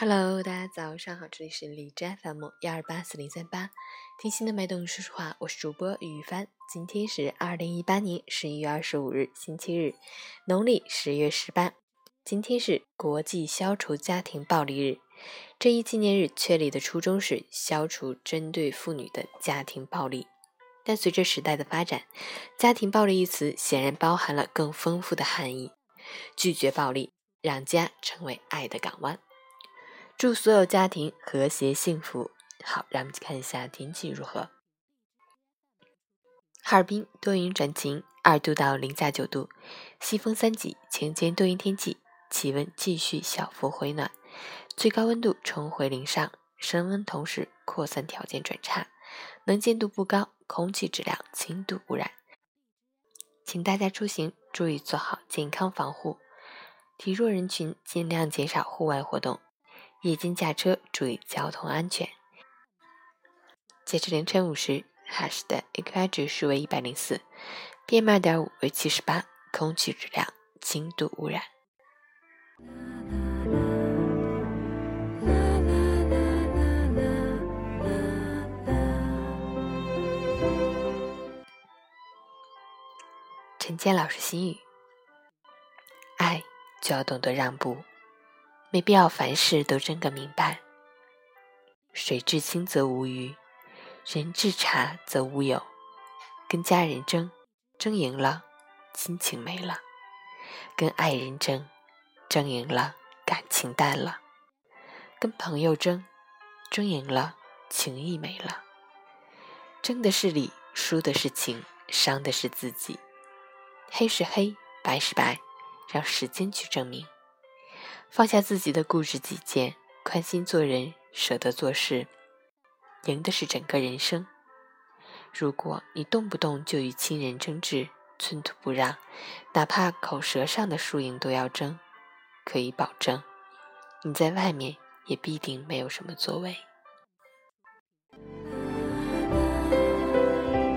Hello，大家早上好，这里是荔枝 FM 幺二八四零三八，听心的脉动说实话，我是主播于帆。今天是二零一八年十一月二十五日，星期日，农历十月十八。今天是国际消除家庭暴力日。这一纪念日确立的初衷是消除针对妇女的家庭暴力，但随着时代的发展，家庭暴力一词显然包含了更丰富的含义。拒绝暴力，让家成为爱的港湾。祝所有家庭和谐幸福。好，让我们去看一下天气如何。哈尔滨多云转晴，二度到零下九度，西风三级，晴间多云天气，气温继续小幅回暖，最高温度重回零上，升温同时扩散条件转差，能见度不高，空气质量轻度污染。请大家出行注意做好健康防护，体弱人群尽量减少户外活动。夜间驾车注意交通安全。截至凌晨五时，哈市的 AQI 指数为一百零四，PM 二点五为七十八，空气质量轻度污染。陈坚老师心语：爱就要懂得让步。没必要凡事都争个明白。水至清则无鱼，人至察则无友。跟家人争，争赢了，亲情没了；跟爱人争，争赢了，感情淡了；跟朋友争，争赢了，情谊没了。争的是理，输的是情，伤的是自己。黑是黑，白是白，让时间去证明。放下自己的固执己见，宽心做人，舍得做事，赢的是整个人生。如果你动不动就与亲人争执，寸土不让，哪怕口舌上的输赢都要争，可以保证，你在外面也必定没有什么作为。